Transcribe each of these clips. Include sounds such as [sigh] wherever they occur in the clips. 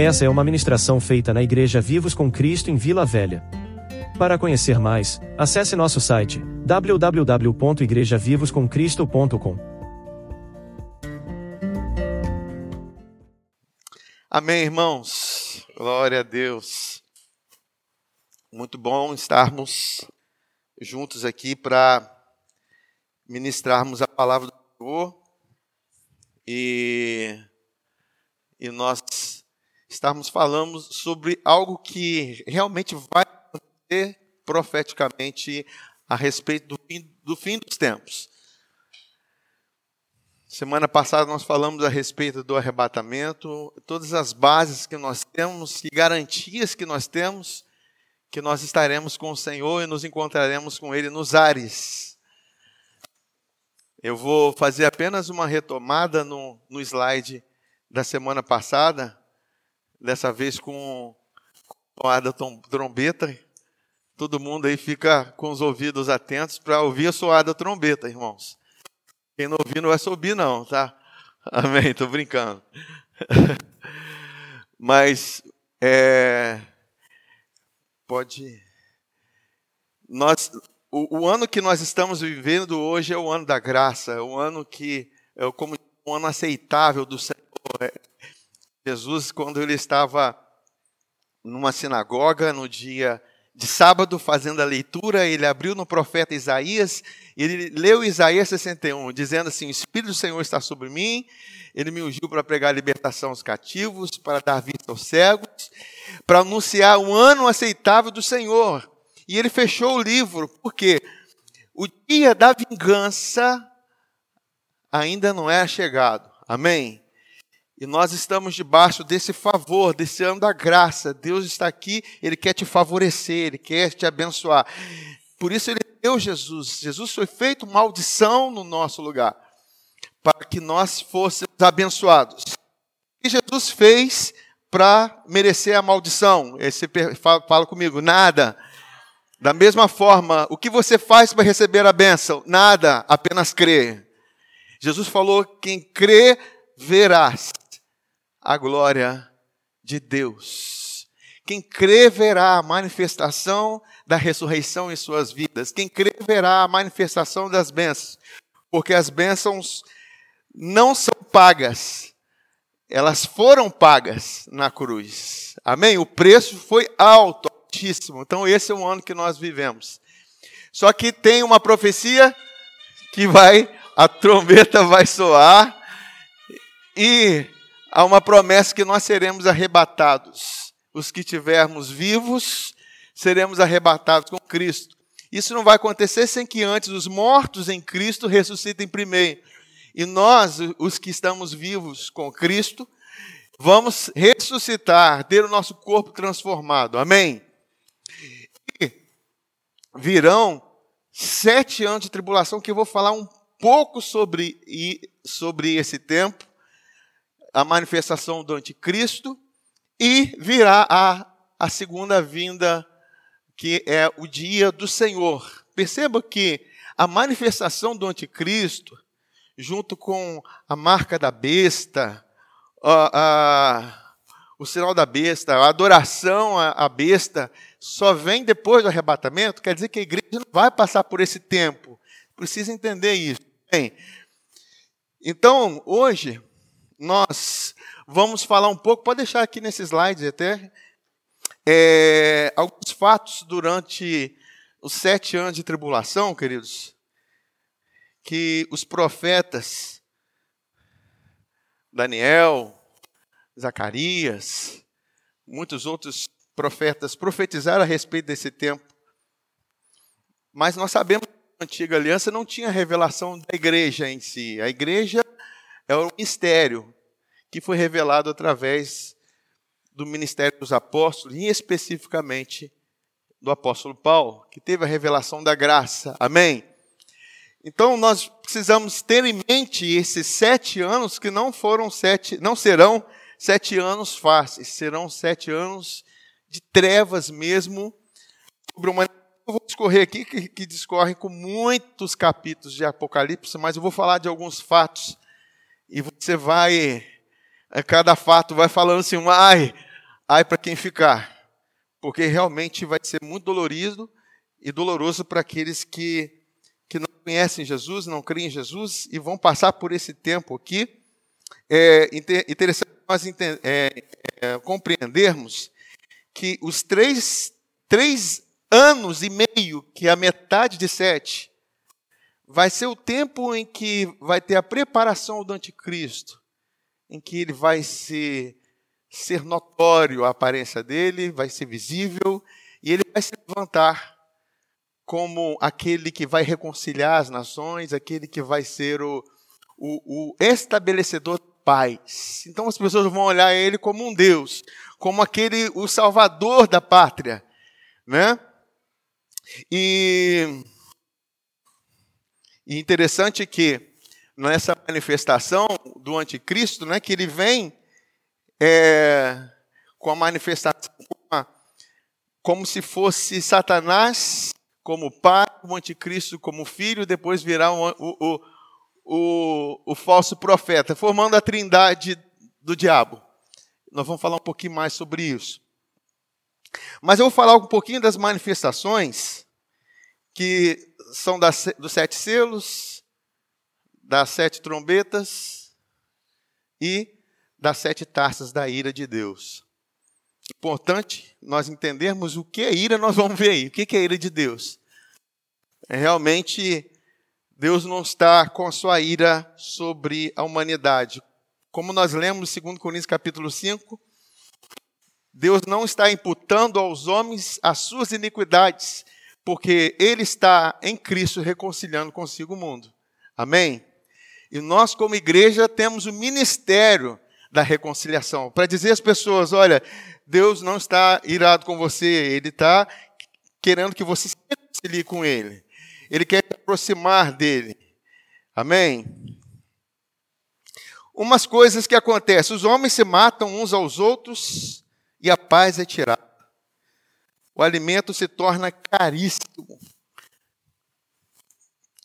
Essa é uma ministração feita na Igreja Vivos com Cristo em Vila Velha. Para conhecer mais, acesse nosso site www.igrejavivoscomcristo.com. Amém, irmãos. Glória a Deus. Muito bom estarmos juntos aqui para ministrarmos a palavra do Senhor e, e nós estarmos falando sobre algo que realmente vai acontecer profeticamente a respeito do fim, do fim dos tempos. Semana passada nós falamos a respeito do arrebatamento, todas as bases que nós temos e garantias que nós temos que nós estaremos com o Senhor e nos encontraremos com Ele nos ares. Eu vou fazer apenas uma retomada no, no slide da semana passada, dessa vez com, com a da trombeta. Todo mundo aí fica com os ouvidos atentos para ouvir a soada trombeta, irmãos. Quem não ouvir não vai subir, não, tá? [laughs] Amém, estou brincando. [laughs] Mas, é, pode. Nós, o, o, ano que nós estamos vivendo hoje é o ano da graça, é o ano que é como um ano aceitável do Senhor. É, Jesus, quando ele estava numa sinagoga no dia de sábado, fazendo a leitura, ele abriu no profeta Isaías, e ele leu Isaías 61, dizendo assim: O Espírito do Senhor está sobre mim, ele me ungiu para pregar a libertação aos cativos, para dar vista aos cegos, para anunciar o ano aceitável do Senhor. E ele fechou o livro, porque o dia da vingança ainda não é chegado. Amém? E nós estamos debaixo desse favor, desse ano da graça. Deus está aqui, Ele quer te favorecer, Ele quer te abençoar. Por isso Ele deu Jesus. Jesus foi feito maldição no nosso lugar, para que nós fôssemos abençoados. E Jesus fez para merecer a maldição? Você fala comigo, nada. Da mesma forma, o que você faz para receber a bênção? Nada, apenas crer. Jesus falou: quem crê, verás a glória de Deus. Quem crê verá a manifestação da ressurreição em suas vidas. Quem crê verá a manifestação das bênçãos. Porque as bênçãos não são pagas, elas foram pagas na cruz. Amém? O preço foi alto, altíssimo. Então, esse é o ano que nós vivemos. Só que tem uma profecia que vai, a trombeta vai soar e há uma promessa que nós seremos arrebatados. Os que tivermos vivos, seremos arrebatados com Cristo. Isso não vai acontecer sem que antes os mortos em Cristo ressuscitem primeiro. E nós, os que estamos vivos com Cristo, vamos ressuscitar, ter o nosso corpo transformado. Amém? E virão sete anos de tribulação que eu vou falar um pouco sobre, sobre esse tempo a manifestação do anticristo e virá a, a segunda vinda, que é o dia do Senhor. Perceba que a manifestação do anticristo, junto com a marca da besta, a, a, o sinal da besta, a adoração à, à besta, só vem depois do arrebatamento, quer dizer que a igreja não vai passar por esse tempo. Precisa entender isso. Bem, então, hoje, nós vamos falar um pouco, pode deixar aqui nesse slide até, é, alguns fatos durante os sete anos de tribulação, queridos, que os profetas, Daniel, Zacarias, muitos outros profetas profetizaram a respeito desse tempo. Mas nós sabemos que a antiga aliança não tinha revelação da igreja em si. A igreja é um mistério que foi revelado através do ministério dos apóstolos, e especificamente do apóstolo Paulo, que teve a revelação da graça. Amém? Então nós precisamos ter em mente esses sete anos que não foram sete, não serão sete anos fáceis, serão sete anos de trevas mesmo. Sobre uma, eu vou discorrer aqui que, que discorre com muitos capítulos de Apocalipse, mas eu vou falar de alguns fatos e você vai, a cada fato, vai falando assim, ai, ai para quem ficar, porque realmente vai ser muito dolorido e doloroso para aqueles que, que não conhecem Jesus, não creem em Jesus e vão passar por esse tempo aqui. É interessante nós é, é, compreendermos que os três, três anos e meio, que é a metade de sete, vai ser o tempo em que vai ter a preparação do anticristo, em que ele vai ser, ser notório a aparência dele, vai ser visível, e ele vai se levantar como aquele que vai reconciliar as nações, aquele que vai ser o, o, o estabelecedor paz. Então as pessoas vão olhar ele como um Deus, como aquele o salvador da pátria, né? E, e interessante que nessa manifestação do anticristo, né, que ele vem é, com a manifestação como se fosse Satanás como pai, o anticristo como filho, depois virá o, o, o, o falso profeta, formando a trindade do diabo. Nós vamos falar um pouquinho mais sobre isso. Mas eu vou falar um pouquinho das manifestações que são das, dos sete selos, das sete trombetas e das sete taças da ira de Deus. Importante nós entendermos o que é ira, nós vamos ver aí. O que é ira de Deus? É realmente Deus não está com a sua ira sobre a humanidade. Como nós lemos em 2 Coríntios capítulo 5, Deus não está imputando aos homens as suas iniquidades, porque Ele está em Cristo reconciliando consigo o mundo. Amém? E nós, como igreja, temos o ministério da reconciliação para dizer às pessoas: olha, Deus não está irado com você, Ele está querendo que você se reconcilie com Ele. Ele quer se aproximar dele. Amém? Umas coisas que acontecem: os homens se matam uns aos outros e a paz é tirada. O alimento se torna caríssimo.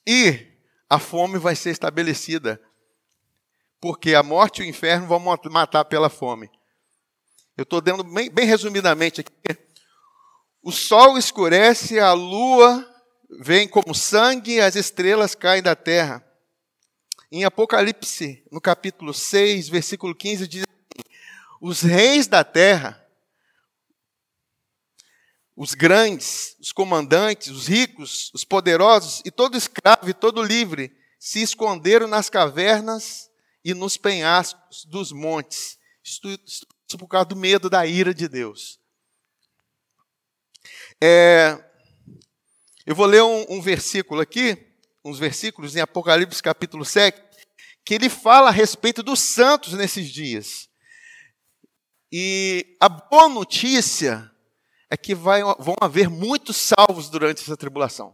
E a fome vai ser estabelecida. Porque a morte e o inferno vão matar pela fome. Eu estou dando bem, bem resumidamente aqui. O sol escurece, a lua vem como sangue, as estrelas caem da terra. Em Apocalipse, no capítulo 6, versículo 15, diz assim, os reis da terra, os grandes, os comandantes, os ricos, os poderosos e todo escravo e todo livre se esconderam nas cavernas e nos penhascos dos montes. Isso, por causa do medo da ira de Deus. É, eu vou ler um, um versículo aqui, uns versículos em Apocalipse capítulo 7, que ele fala a respeito dos santos nesses dias. E a boa notícia é que vai, vão haver muitos salvos durante essa tribulação.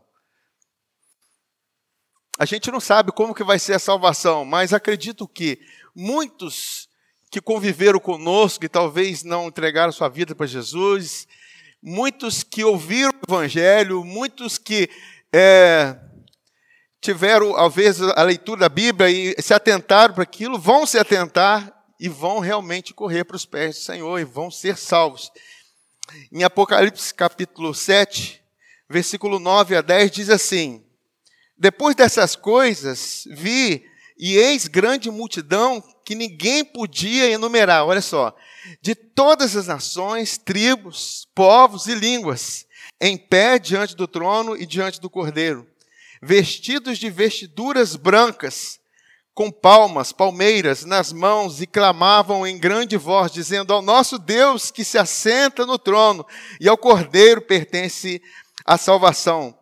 A gente não sabe como que vai ser a salvação, mas acredito que muitos que conviveram conosco e talvez não entregaram sua vida para Jesus, muitos que ouviram o Evangelho, muitos que é, tiveram, talvez, a leitura da Bíblia e se atentaram para aquilo, vão se atentar e vão realmente correr para os pés do Senhor e vão ser salvos. Em Apocalipse capítulo 7, versículo 9 a 10, diz assim: Depois dessas coisas, vi e eis grande multidão que ninguém podia enumerar. Olha só, de todas as nações, tribos, povos e línguas, em pé diante do trono e diante do cordeiro, vestidos de vestiduras brancas, com palmas, palmeiras nas mãos, e clamavam em grande voz, dizendo: Ao nosso Deus que se assenta no trono, e ao cordeiro pertence a salvação.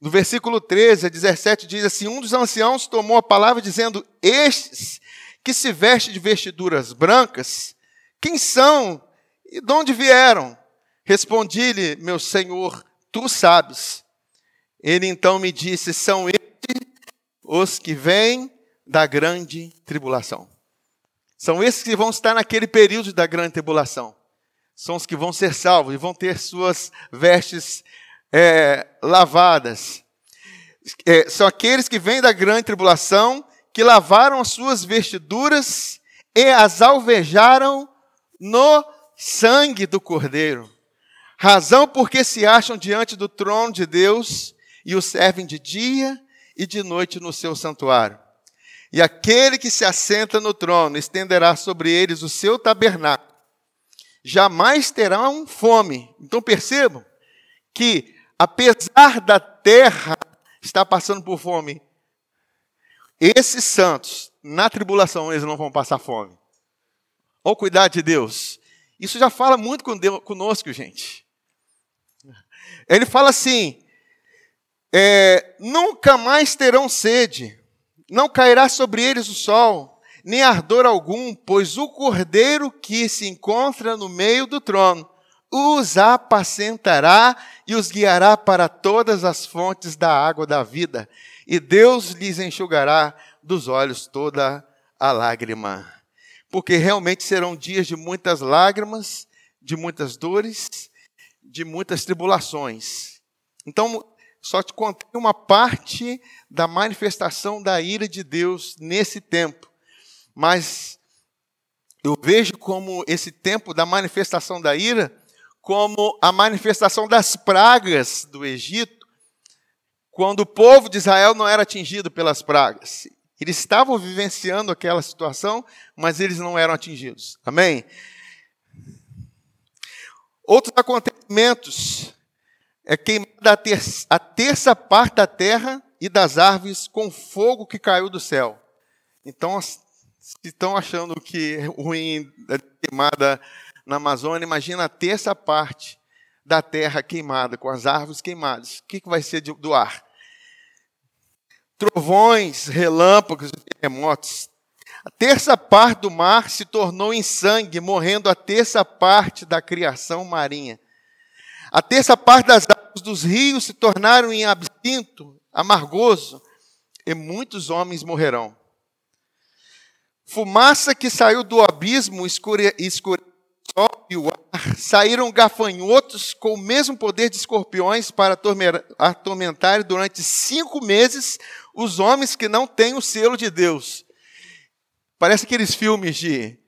No versículo 13 a 17 diz assim: Um dos anciãos tomou a palavra, dizendo: Estes que se vestem de vestiduras brancas, quem são e de onde vieram? Respondi-lhe, meu senhor, tu sabes. Ele então me disse: São estes os que vêm da grande tribulação. São esses que vão estar naquele período da grande tribulação. São os que vão ser salvos e vão ter suas vestes é, lavadas. É, são aqueles que vêm da grande tribulação, que lavaram as suas vestiduras e as alvejaram no sangue do Cordeiro. Razão porque se acham diante do trono de Deus e o servem de dia e de noite no seu santuário. E aquele que se assenta no trono estenderá sobre eles o seu tabernáculo. Jamais terão fome. Então percebam que, apesar da terra estar passando por fome, esses santos, na tribulação, eles não vão passar fome. Olha o cuidado de Deus. Isso já fala muito conosco, gente. Ele fala assim: é, nunca mais terão sede não cairá sobre eles o sol, nem ardor algum, pois o cordeiro que se encontra no meio do trono os apacentará e os guiará para todas as fontes da água da vida, e Deus lhes enxugará dos olhos toda a lágrima. Porque realmente serão dias de muitas lágrimas, de muitas dores, de muitas tribulações. Então, só te contei uma parte da manifestação da ira de Deus nesse tempo. Mas eu vejo como esse tempo da manifestação da ira como a manifestação das pragas do Egito, quando o povo de Israel não era atingido pelas pragas. Eles estavam vivenciando aquela situação, mas eles não eram atingidos. Amém? Outros acontecimentos é queimada a terça, a terça parte da terra e das árvores com fogo que caiu do céu. Então, se estão achando que é ruim a queimada na Amazônia, imagina a terça parte da terra queimada, com as árvores queimadas. O que, que vai ser do ar? Trovões, relâmpagos e terremotos. A terça parte do mar se tornou em sangue, morrendo a terça parte da criação marinha. A terça parte das águas dos rios se tornaram em absinto, amargoso, e muitos homens morrerão. Fumaça que saiu do abismo escure, escure e o ar, saíram gafanhotos com o mesmo poder de escorpiões para atormentar durante cinco meses os homens que não têm o selo de Deus. Parece aqueles filmes de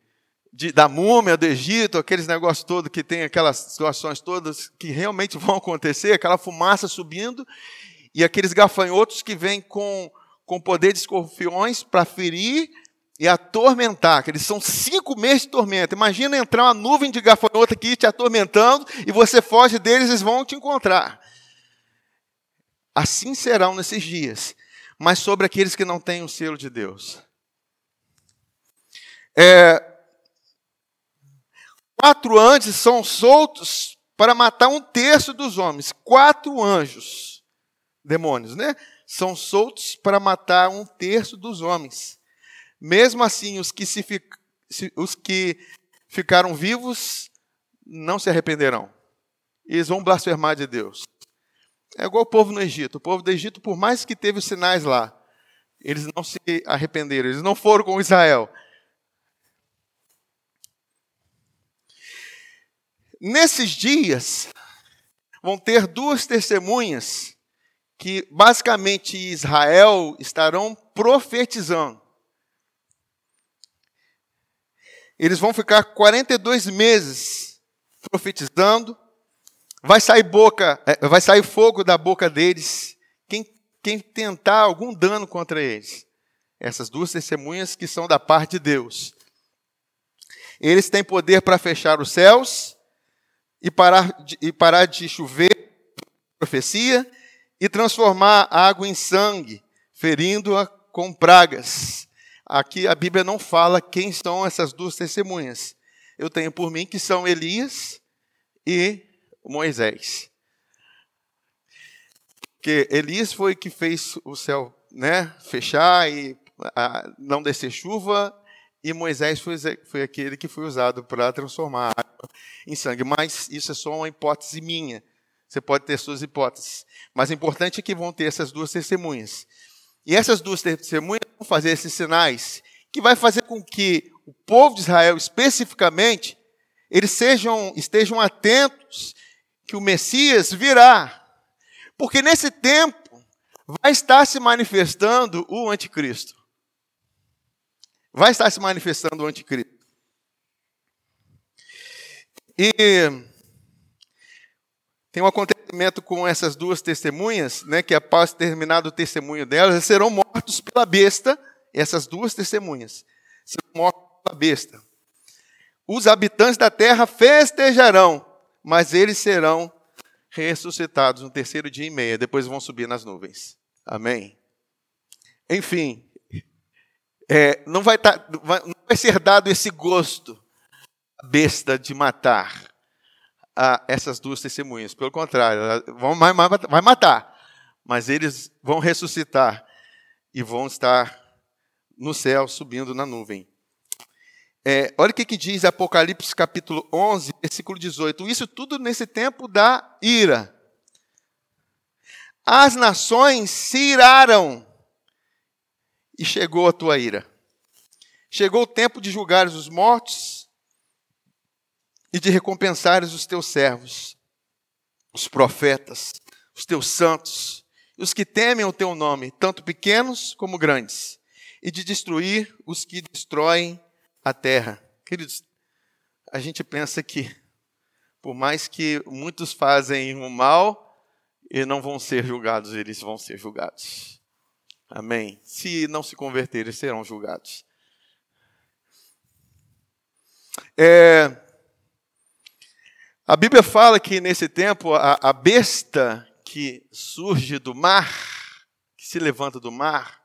de, da múmia do Egito, aqueles negócios todos que tem aquelas situações todas que realmente [laughs] vão acontecer, aquela fumaça subindo, e aqueles gafanhotos que vêm com, com poder de escorpiões para ferir e atormentar, que eles são cinco meses de tormenta. Imagina entrar uma nuvem de gafanhoto aqui te atormentando e você foge deles, eles vão te encontrar. Assim serão nesses dias, mas sobre aqueles que não têm o selo de Deus. É, Quatro anjos são soltos para matar um terço dos homens. Quatro anjos, demônios, né? São soltos para matar um terço dos homens. Mesmo assim, os que, se, os que ficaram vivos não se arrependerão. Eles vão blasfemar de Deus. É igual o povo no Egito. O povo do Egito, por mais que teve os sinais lá, eles não se arrependeram. Eles não foram com Israel. Nesses dias, vão ter duas testemunhas que basicamente Israel estarão profetizando. Eles vão ficar 42 meses profetizando. Vai sair boca, é, vai sair fogo da boca deles. Quem, quem tentar algum dano contra eles. Essas duas testemunhas que são da parte de Deus. Eles têm poder para fechar os céus e parar de, e parar de chover, profecia, e transformar a água em sangue, ferindo-a com pragas. Aqui a Bíblia não fala quem são essas duas testemunhas. Eu tenho por mim que são Elias e Moisés. Porque Elias foi que fez o céu né, fechar e não descer chuva, e Moisés foi, foi aquele que foi usado para transformar a água [laughs] em sangue. Mas isso é só uma hipótese minha. Você pode ter suas hipóteses. Mas o importante é que vão ter essas duas testemunhas. E essas duas testemunhas vão fazer esses sinais, que vai fazer com que o povo de Israel, especificamente, eles sejam, estejam atentos que o Messias virá. Porque nesse tempo vai estar se manifestando o anticristo vai estar se manifestando o anticristo. E tem um acontecimento com essas duas testemunhas, né, que após terminado o testemunho delas, serão mortos pela besta, essas duas testemunhas, serão mortos pela besta. Os habitantes da terra festejarão, mas eles serão ressuscitados no terceiro dia e meia, depois vão subir nas nuvens. Amém? Enfim, é, não, vai tá, não vai ser dado esse gosto besta de matar a essas duas testemunhas. Pelo contrário, vão, vai matar, mas eles vão ressuscitar e vão estar no céu, subindo na nuvem. É, olha o que, que diz Apocalipse capítulo 11, versículo 18. Isso tudo nesse tempo da ira. As nações se iraram e chegou a tua ira. Chegou o tempo de julgares os mortos e de recompensares os teus servos, os profetas, os teus santos, os que temem o teu nome, tanto pequenos como grandes, e de destruir os que destroem a terra. Queridos, a gente pensa que, por mais que muitos fazem o mal, e não vão ser julgados, eles vão ser julgados. Amém. Se não se converterem, serão julgados. É, a Bíblia fala que nesse tempo a, a besta que surge do mar, que se levanta do mar,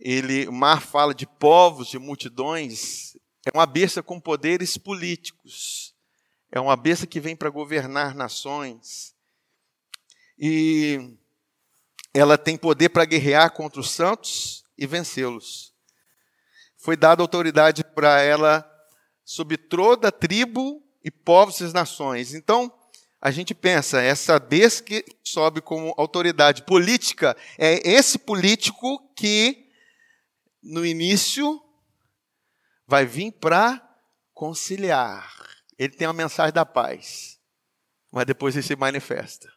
ele, o mar fala de povos, de multidões, é uma besta com poderes políticos, é uma besta que vem para governar nações, e ela tem poder para guerrear contra os santos e vencê-los. Foi dada autoridade para ela sobre toda tribo e povos e nações. Então, a gente pensa, essa besta que sobe como autoridade política, é esse político que no início, vai vir para conciliar. Ele tem a mensagem da paz, mas depois ele se manifesta.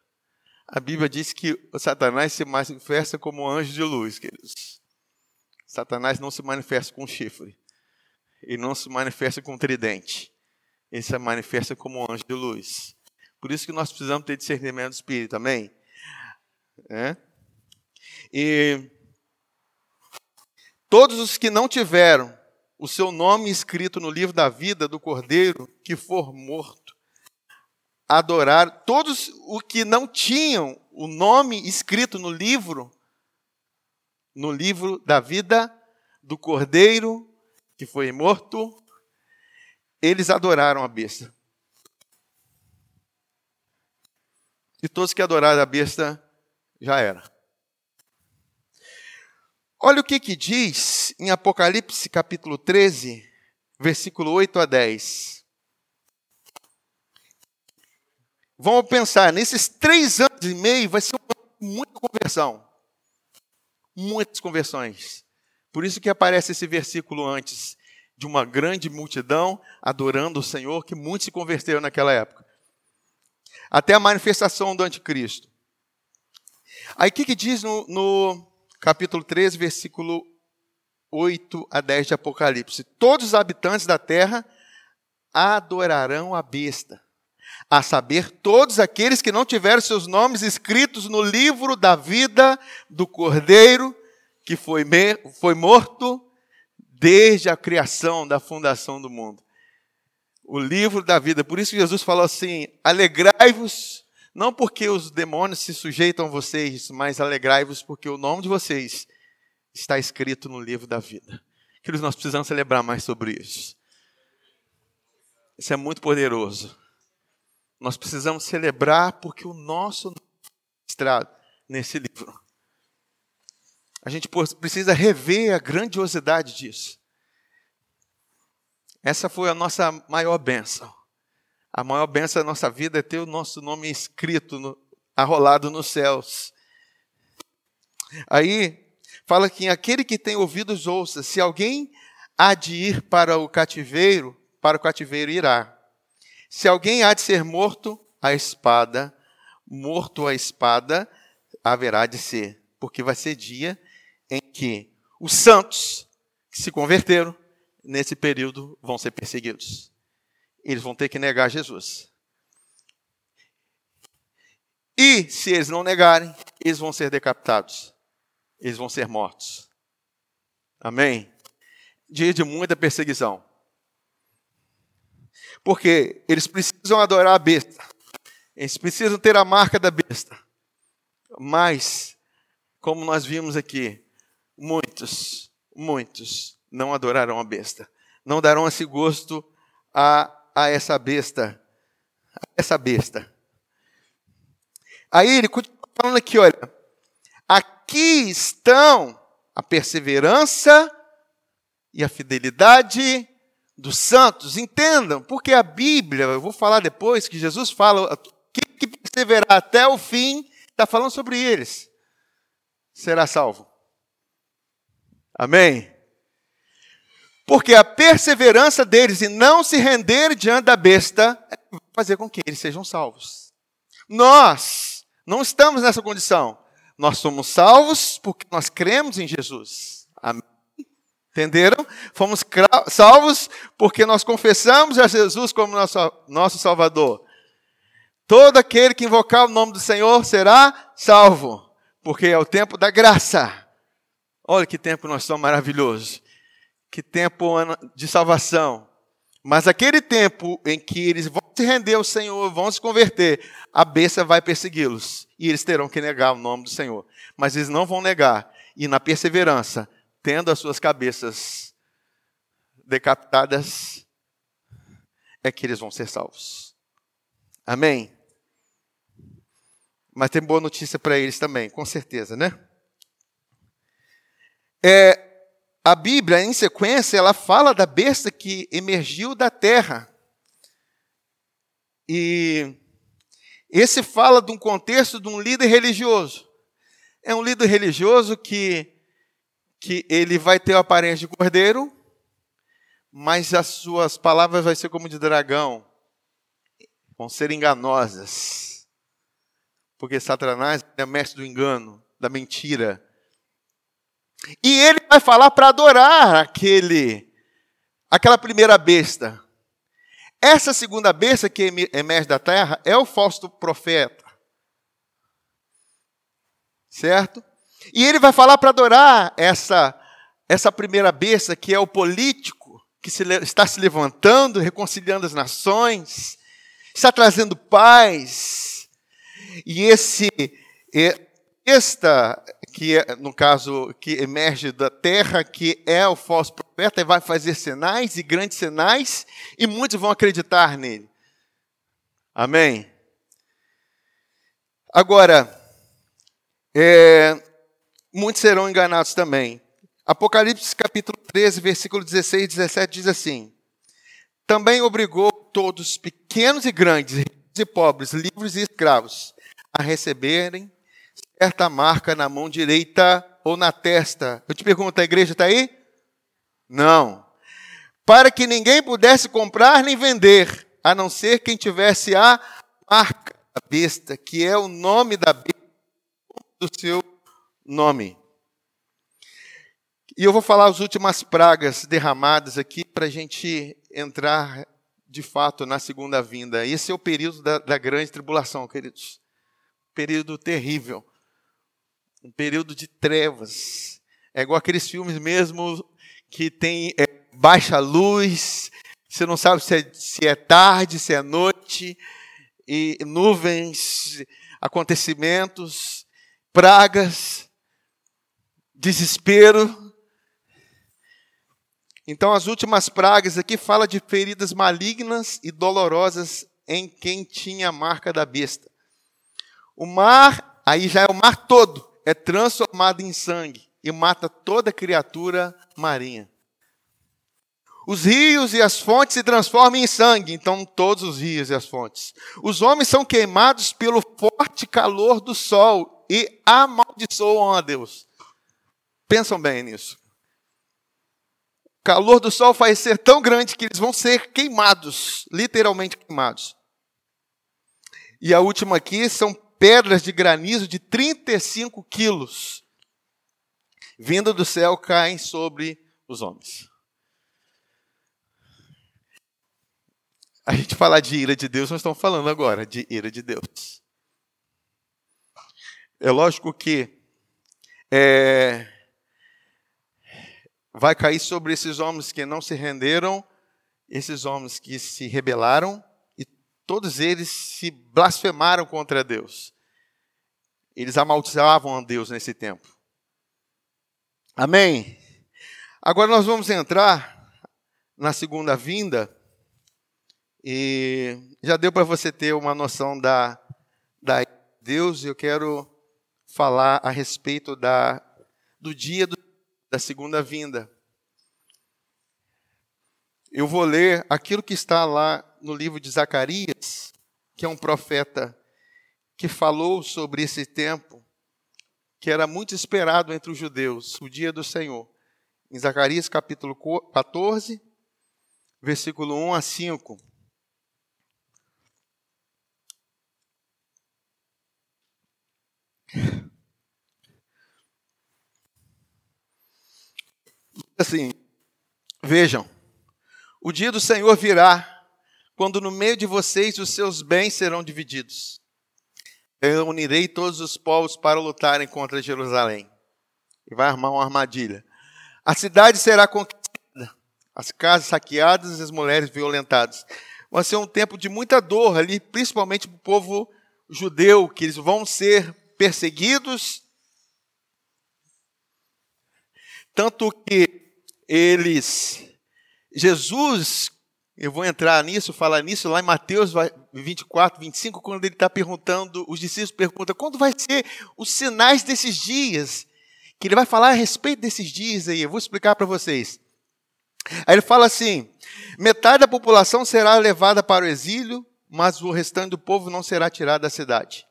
A Bíblia diz que Satanás se manifesta como anjo de luz, queridos. Satanás não se manifesta com chifre. Ele não se manifesta com tridente. Ele se manifesta como anjo de luz. Por isso que nós precisamos ter discernimento do Espírito, amém? É? E Todos os que não tiveram o seu nome escrito no livro da vida do Cordeiro que for morto, adorar todos os que não tinham o nome escrito no livro, no livro da vida do Cordeiro que foi morto, eles adoraram a besta. E todos que adoraram a besta já era. Olha o que, que diz em Apocalipse capítulo 13, versículo 8 a 10. Vamos pensar, nesses três anos e meio vai ser muita conversão. Muitas conversões. Por isso que aparece esse versículo antes, de uma grande multidão adorando o Senhor, que muitos se converteram naquela época. Até a manifestação do anticristo. Aí o que, que diz no, no capítulo 13, versículo 8 a 10 de Apocalipse. Todos os habitantes da terra adorarão a besta, a saber, todos aqueles que não tiveram seus nomes escritos no livro da vida do Cordeiro, que foi, foi morto desde a criação da fundação do mundo. O livro da vida. Por isso Jesus falou assim: alegrai-vos não porque os demônios se sujeitam a vocês, mas alegrai-vos porque o nome de vocês está escrito no livro da vida. Queridos, nós precisamos celebrar mais sobre isso. Isso é muito poderoso. Nós precisamos celebrar porque o nosso nome está nesse livro. A gente precisa rever a grandiosidade disso. Essa foi a nossa maior bênção. A maior bênção da nossa vida é ter o nosso nome escrito, no, arrolado nos céus. Aí, fala que aquele que tem ouvidos ouça. Se alguém há de ir para o cativeiro, para o cativeiro irá. Se alguém há de ser morto, a espada, morto a espada, haverá de ser. Porque vai ser dia em que os santos que se converteram, nesse período, vão ser perseguidos eles vão ter que negar Jesus. E se eles não negarem, eles vão ser decapitados. Eles vão ser mortos. Amém? Dia de muita perseguição. Porque eles precisam adorar a besta. Eles precisam ter a marca da besta. Mas, como nós vimos aqui, muitos, muitos não adorarão a besta. Não darão esse gosto a, a essa besta. A essa besta. Aí ele continua falando aqui, olha. Aqui estão a perseverança e a fidelidade dos santos. Entendam, porque a Bíblia, eu vou falar depois que Jesus fala, quem que perseverar até o fim, está falando sobre eles, será salvo. Amém? Porque a perseverança deles e não se render diante da besta é fazer com que eles sejam salvos. Nós não estamos nessa condição. Nós somos salvos porque nós cremos em Jesus. Amém? Entenderam? Fomos salvos porque nós confessamos a Jesus como nosso, nosso Salvador. Todo aquele que invocar o nome do Senhor será salvo, porque é o tempo da graça. Olha que tempo nós somos maravilhosos. Que tempo de salvação. Mas aquele tempo em que eles vão se render ao Senhor, vão se converter, a besta vai persegui-los. E eles terão que negar o nome do Senhor. Mas eles não vão negar. E na perseverança, tendo as suas cabeças decapitadas, é que eles vão ser salvos. Amém? Mas tem boa notícia para eles também, com certeza, né? É, a Bíblia, em sequência, ela fala da besta que emergiu da terra. E esse fala de um contexto de um líder religioso. É um líder religioso que, que ele vai ter a aparência de cordeiro, mas as suas palavras vão ser como de dragão. Vão ser enganosas. Porque Satanás é mestre do engano, da mentira. E ele vai falar para adorar aquele, aquela primeira besta. Essa segunda besta que emerge da terra é o falso profeta. Certo? E ele vai falar para adorar essa, essa primeira besta que é o político, que se, está se levantando, reconciliando as nações, está trazendo paz. E esse, esta que é, no caso, que emerge da terra, que é o falso profeta, e vai fazer sinais e grandes sinais, e muitos vão acreditar nele. Amém? Agora, é, muitos serão enganados também. Apocalipse capítulo 13, versículo 16 e 17 diz assim: Também obrigou todos, pequenos e grandes, ricos e pobres, livres e escravos, a receberem certa marca na mão direita ou na testa. Eu te pergunto, a igreja está aí? Não. Para que ninguém pudesse comprar nem vender, a não ser quem tivesse a marca da besta, que é o nome da besta, do seu nome. E eu vou falar as últimas pragas derramadas aqui para a gente entrar de fato na segunda vinda. Esse é o período da, da grande tribulação, queridos. Período terrível um período de trevas. É igual aqueles filmes mesmo que tem é, baixa luz, você não sabe se é, se é tarde, se é noite, e nuvens, acontecimentos, pragas, desespero. Então, as últimas pragas aqui fala de feridas malignas e dolorosas em quem tinha a marca da besta. O mar, aí já é o mar todo, é transformado em sangue e mata toda criatura marinha. Os rios e as fontes se transformam em sangue, então todos os rios e as fontes. Os homens são queimados pelo forte calor do sol e amaldiçoam a Deus. Pensam bem nisso. O calor do sol faz ser tão grande que eles vão ser queimados, literalmente queimados. E a última aqui são pedras de granizo de 35 quilos, vindo do céu, caem sobre os homens. a gente falar de ira de Deus, nós estamos falando agora de ira de Deus. É lógico que é, vai cair sobre esses homens que não se renderam, esses homens que se rebelaram, todos eles se blasfemaram contra Deus. Eles amaldiçoavam a Deus nesse tempo. Amém? Agora nós vamos entrar na segunda vinda, e já deu para você ter uma noção da, da Deus, eu quero falar a respeito da, do dia do, da segunda vinda. Eu vou ler aquilo que está lá no livro de Zacarias, que é um profeta que falou sobre esse tempo, que era muito esperado entre os judeus, o dia do Senhor. Em Zacarias capítulo 14, versículo 1 a 5. Assim, vejam, o dia do Senhor virá, quando no meio de vocês os seus bens serão divididos. Eu unirei todos os povos para lutarem contra Jerusalém. E vai armar uma armadilha. A cidade será conquistada, as casas saqueadas e as mulheres violentadas. Vai ser um tempo de muita dor ali, principalmente para o povo judeu, que eles vão ser perseguidos. Tanto que eles, Jesus, eu vou entrar nisso, falar nisso lá em Mateus 24, 25, quando ele está perguntando, os discípulos perguntam, quando vai ser os sinais desses dias? Que ele vai falar a respeito desses dias aí, eu vou explicar para vocês. Aí ele fala assim: metade da população será levada para o exílio, mas o restante do povo não será tirado da cidade.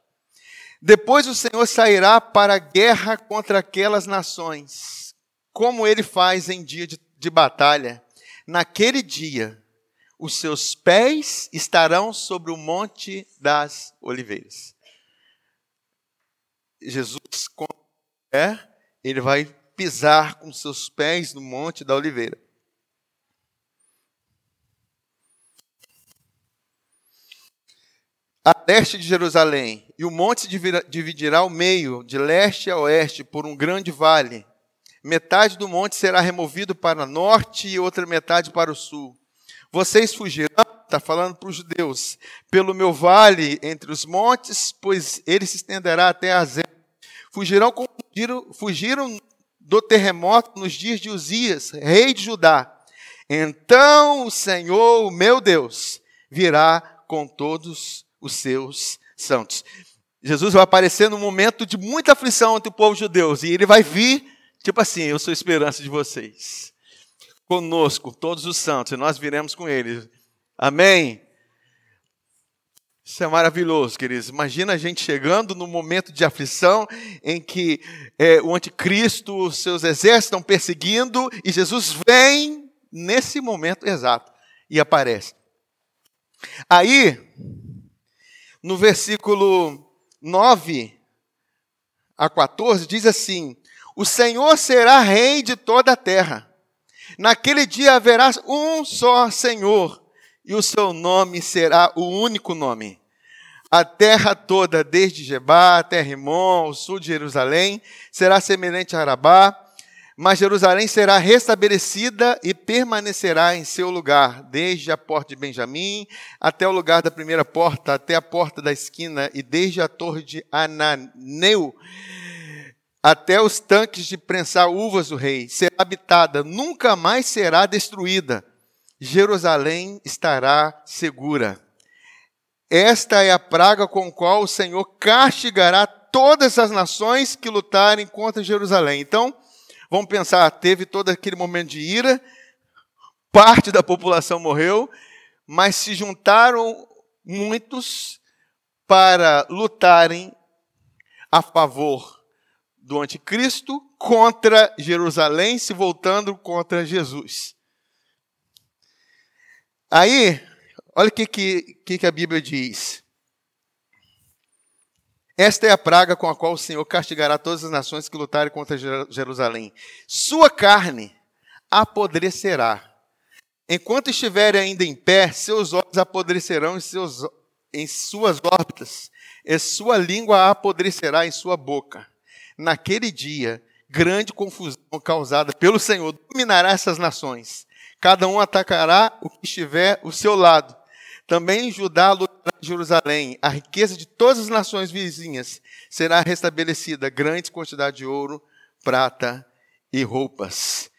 Depois o Senhor sairá para a guerra contra aquelas nações, como ele faz em dia de, de batalha. Naquele dia, os seus pés estarão sobre o monte das oliveiras. Jesus, quando é, ele vai pisar com seus pés no monte da oliveira. A leste de Jerusalém, e o monte dividirá ao meio, de leste a oeste, por um grande vale. Metade do monte será removido para o norte e outra metade para o sul. Vocês fugirão, está falando para os judeus, pelo meu vale entre os montes, pois ele se estenderá até a Zé. Fugirão fugiram, fugiram do terremoto nos dias de Uzias, rei de Judá. Então o Senhor, meu Deus, virá com todos os seus santos. Jesus vai aparecer num momento de muita aflição entre o povo judeu, e ele vai vir, tipo assim, eu sou a esperança de vocês conosco, todos os santos, e nós viremos com eles. Amém? Isso é maravilhoso, queridos. Imagina a gente chegando no momento de aflição em que é, o anticristo, os seus exércitos estão perseguindo e Jesus vem nesse momento exato e aparece. Aí, no versículo 9 a 14, diz assim: O Senhor será rei de toda a terra. Naquele dia haverá um só Senhor, e o seu nome será o único nome. A terra toda, desde Jebá até Rimon, ao sul de Jerusalém, será semelhante a Arabá, mas Jerusalém será restabelecida e permanecerá em seu lugar, desde a porta de Benjamim até o lugar da primeira porta, até a porta da esquina, e desde a torre de Ananeu até os tanques de prensar uvas do rei, será habitada, nunca mais será destruída. Jerusalém estará segura. Esta é a praga com a qual o Senhor castigará todas as nações que lutarem contra Jerusalém. Então, vamos pensar, teve todo aquele momento de ira, parte da população morreu, mas se juntaram muitos para lutarem a favor do anticristo contra Jerusalém, se voltando contra Jesus. Aí, olha o que, que, que a Bíblia diz. Esta é a praga com a qual o Senhor castigará todas as nações que lutarem contra Jerusalém. Sua carne apodrecerá, Enquanto estiverem ainda em pé, seus olhos apodrecerão em, seus, em suas órbitas, e sua língua apodrecerá em sua boca. Naquele dia, grande confusão causada pelo Senhor dominará essas nações. Cada um atacará o que estiver ao seu lado. Também Judá lutará em Jerusalém. A riqueza de todas as nações vizinhas será restabelecida. Grande quantidade de ouro, prata e roupas.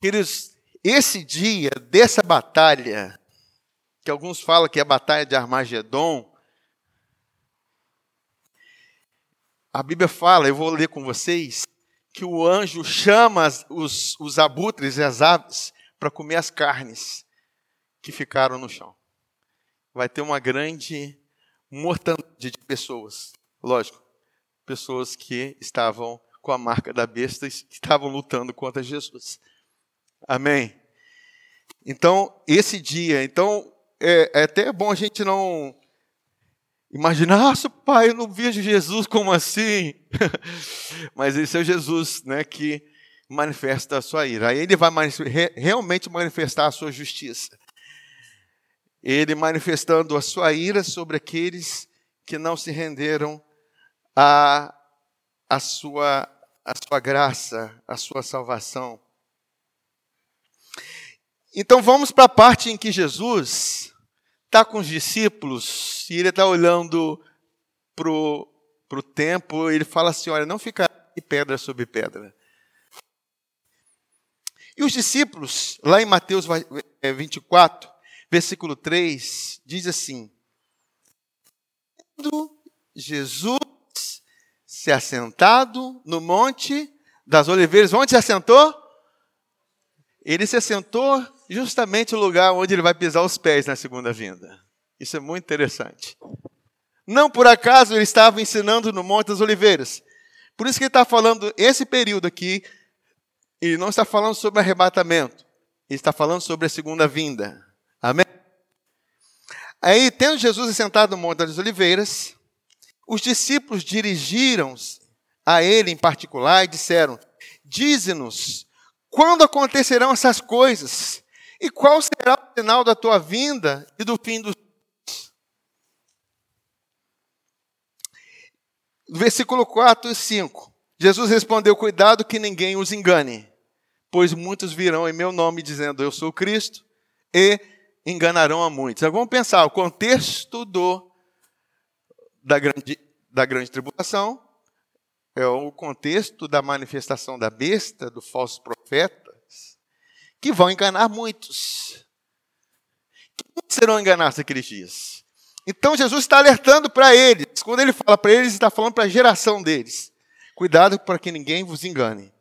Queridos, esse dia dessa batalha, que alguns falam que é a batalha de Armagedon, a Bíblia fala, eu vou ler com vocês, que o anjo chama os, os abutres e as aves para comer as carnes que ficaram no chão. Vai ter uma grande mortandade de pessoas, lógico, pessoas que estavam com a marca da besta e que estavam lutando contra Jesus. Amém? Então, esse dia, então, é, é até bom a gente não imaginar, nossa, pai, eu não vejo Jesus como assim. [laughs] Mas esse é o Jesus né, que manifesta a sua ira. Aí ele vai realmente manifestar a sua justiça. Ele manifestando a sua ira sobre aqueles que não se renderam a, a, sua, a sua graça, a sua salvação. Então vamos para a parte em que Jesus está com os discípulos e ele está olhando para o tempo, ele fala assim: olha, não fica pedra sobre pedra. E os discípulos, lá em Mateus 24, é, versículo 3, diz assim: Jesus se assentado no monte das oliveiras, onde se assentou? Ele se assentou justamente o lugar onde ele vai pisar os pés na segunda vinda. Isso é muito interessante. Não por acaso ele estava ensinando no Monte das Oliveiras. Por isso que ele está falando esse período aqui, ele não está falando sobre arrebatamento, ele está falando sobre a segunda vinda. Amém? Aí, tendo Jesus assentado no Monte das Oliveiras, os discípulos dirigiram-se a ele em particular e disseram: Dize-nos quando acontecerão essas coisas? E qual será o sinal da tua vinda e do fim dos Versículo 4 e 5. Jesus respondeu: Cuidado que ninguém os engane, pois muitos virão em meu nome dizendo: Eu sou Cristo, e enganarão a muitos. Agora vamos pensar: o contexto do, da, grande, da grande tribulação é o contexto da manifestação da besta, do falso profetas, que vão enganar muitos. Que serão enganados naqueles dias? Então Jesus está alertando para eles. Quando ele fala para eles, ele está falando para a geração deles. Cuidado para que ninguém vos engane.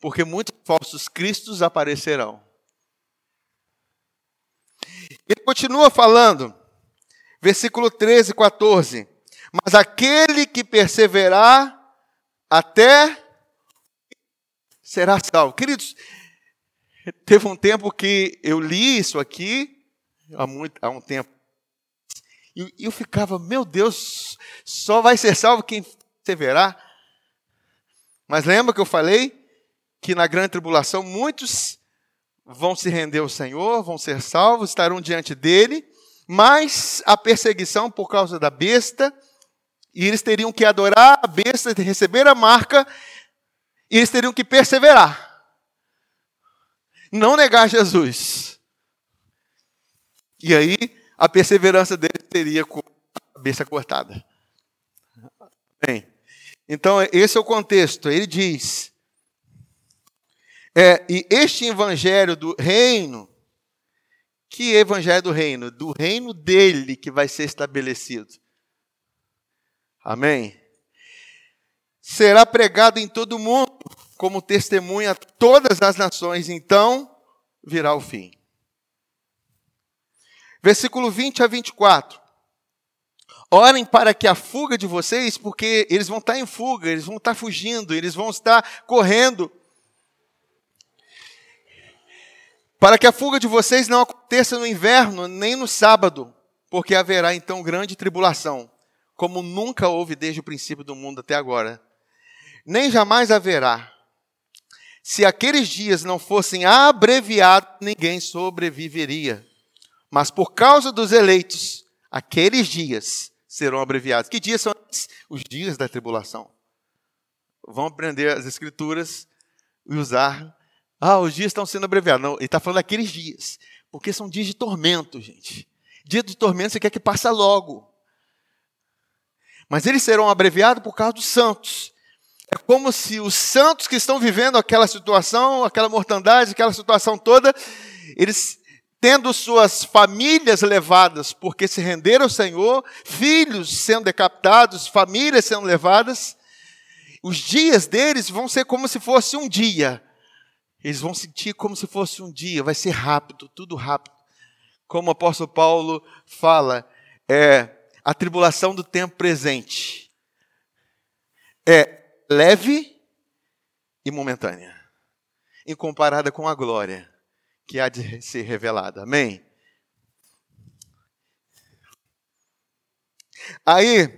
Porque muitos falsos cristos aparecerão. Ele continua falando, versículo 13 e 14. Mas aquele que perseverar até será salvo. Queridos, [laughs] teve um tempo que eu li isso aqui, há, muito, há um tempo, e eu ficava, meu Deus, só vai ser salvo quem perseverar. Mas lembra que eu falei que na grande tribulação muitos vão se render ao Senhor, vão ser salvos, estarão diante dele, mas a perseguição por causa da besta e eles teriam que adorar a besta, receber a marca, e eles teriam que perseverar. Não negar Jesus. E aí, a perseverança deles teria a besta cortada. Bem, então, esse é o contexto. Ele diz: é, e este evangelho do reino, que evangelho do reino? Do reino dele que vai ser estabelecido. Amém? Será pregado em todo o mundo como testemunha a todas as nações, então virá o fim. Versículo 20 a 24. Orem para que a fuga de vocês, porque eles vão estar em fuga, eles vão estar fugindo, eles vão estar correndo. Para que a fuga de vocês não aconteça no inverno, nem no sábado, porque haverá então grande tribulação como nunca houve desde o princípio do mundo até agora, nem jamais haverá. Se aqueles dias não fossem abreviados, ninguém sobreviveria. Mas por causa dos eleitos, aqueles dias serão abreviados. Que dias são? Os dias da tribulação. Vamos aprender as escrituras e usar. Ah, os dias estão sendo abreviados. Não, ele está falando daqueles dias. Porque são dias de tormento, gente. Dia de tormento você quer que passe logo. Mas eles serão abreviados por causa dos santos. É como se os santos que estão vivendo aquela situação, aquela mortandade, aquela situação toda, eles tendo suas famílias levadas porque se renderam ao Senhor, filhos sendo decapitados, famílias sendo levadas, os dias deles vão ser como se fosse um dia. Eles vão sentir como se fosse um dia, vai ser rápido, tudo rápido. Como o apóstolo Paulo fala, é a tribulação do tempo presente. É leve e momentânea, em comparada com a glória que há de ser revelada. Amém? Aí,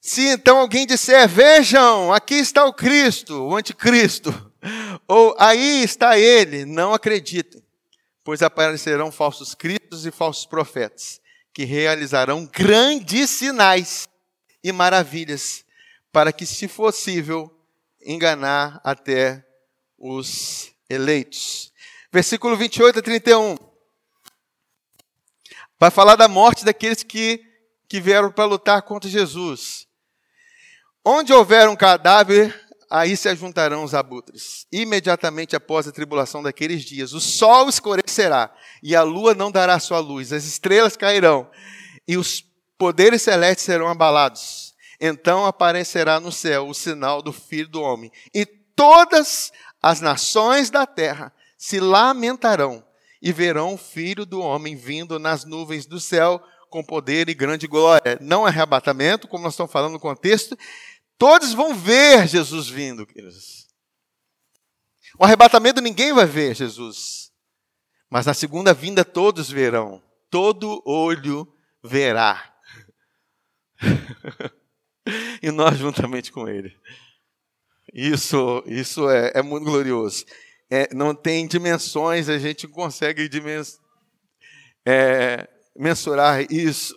se então alguém disser, vejam, aqui está o Cristo, o anticristo, [laughs] ou aí está ele, não acreditem, pois aparecerão falsos cristos e falsos profetas, que realizarão grandes sinais e maravilhas, para que, se possível, enganar até os eleitos. Versículo 28 a 31. Vai falar da morte daqueles que, que vieram para lutar contra Jesus. Onde houver um cadáver, aí se ajuntarão os abutres. Imediatamente após a tribulação daqueles dias, o sol escurecerá e a lua não dará sua luz, as estrelas cairão e os poderes celestes serão abalados. Então aparecerá no céu o sinal do Filho do Homem, e todas as nações da terra se lamentarão e verão o filho do homem vindo nas nuvens do céu com poder e grande glória. Não arrebatamento, como nós estamos falando no contexto. Todos vão ver Jesus vindo, queridos. O arrebatamento ninguém vai ver Jesus. Mas na segunda vinda todos verão. Todo olho verá. [laughs] [laughs] e nós juntamente com ele. Isso, isso é, é muito glorioso. É, não tem dimensões, a gente consegue dimens, é, mensurar isso.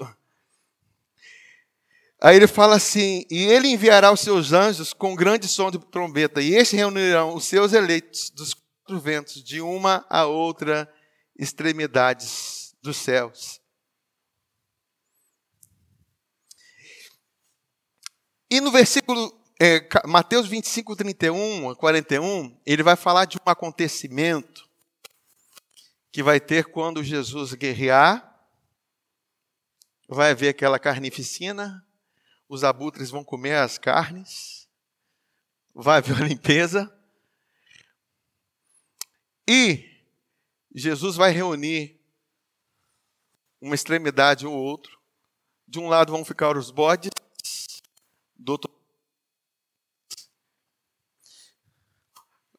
Aí ele fala assim: E ele enviará os seus anjos com grande som de trombeta, e estes reunirão os seus eleitos dos quatro ventos, de uma a outra extremidades dos céus. E no versículo é, Mateus 25, 31 a 41, ele vai falar de um acontecimento que vai ter quando Jesus guerrear, vai haver aquela carnificina, os abutres vão comer as carnes, vai haver a limpeza, e Jesus vai reunir uma extremidade ou outro. De um lado vão ficar os bodes, do outro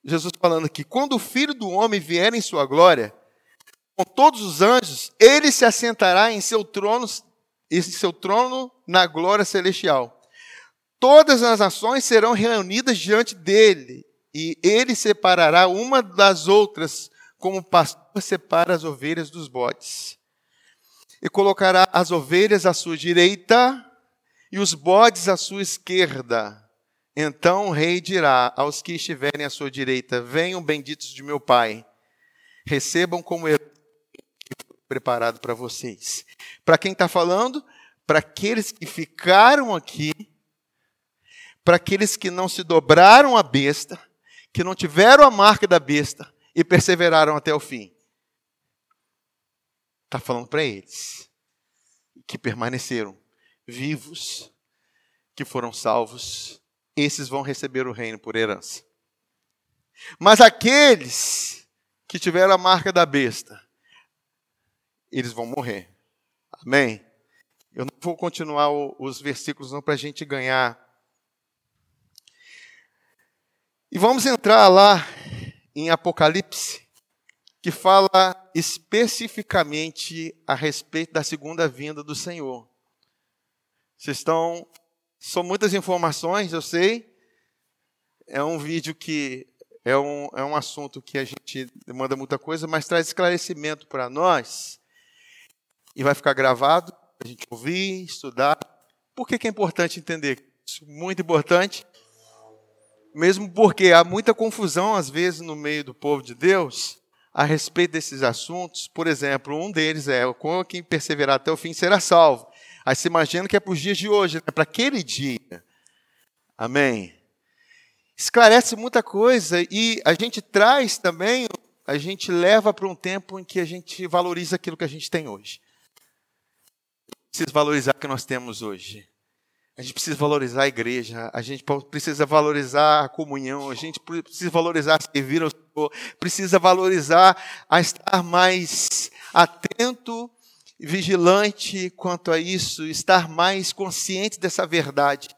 Jesus falando aqui: quando o filho do homem vier em sua glória, com todos os anjos, ele se assentará em seu trono, em seu trono na glória celestial. Todas as nações serão reunidas diante dele, e ele separará uma das outras, como o pastor separa as ovelhas dos bodes. E colocará as ovelhas à sua direita e os bodes à sua esquerda. Então o rei dirá aos que estiverem à sua direita: Venham benditos de meu Pai, recebam como eu preparado para vocês. Para quem está falando? Para aqueles que ficaram aqui, para aqueles que não se dobraram à besta, que não tiveram a marca da besta e perseveraram até o fim. Está falando para eles que permaneceram vivos, que foram salvos esses vão receber o reino por herança. Mas aqueles que tiveram a marca da besta, eles vão morrer. Amém? Eu não vou continuar os versículos não para a gente ganhar. E vamos entrar lá em Apocalipse, que fala especificamente a respeito da segunda vinda do Senhor. Vocês estão são muitas informações, eu sei. é um vídeo que é um, é um assunto que a gente demanda muita coisa, mas traz esclarecimento para nós. E vai ficar gravado, a gente ouvir, estudar. Por que, que é importante entender isso? Muito importante. Mesmo porque há muita confusão, às vezes, no meio do povo de Deus a respeito desses assuntos. Por exemplo, um deles é: quem perseverar até o fim será salvo. Aí você imagina que é para os dias de hoje, né? para aquele dia. Amém. Esclarece muita coisa e a gente traz também, a gente leva para um tempo em que a gente valoriza aquilo que a gente tem hoje. Precisa valorizar o que nós temos hoje. A gente precisa valorizar a igreja, a gente precisa valorizar a comunhão, a gente precisa valorizar servir ao Senhor, precisa valorizar a estar mais atento vigilante quanto a isso, estar mais consciente dessa verdade.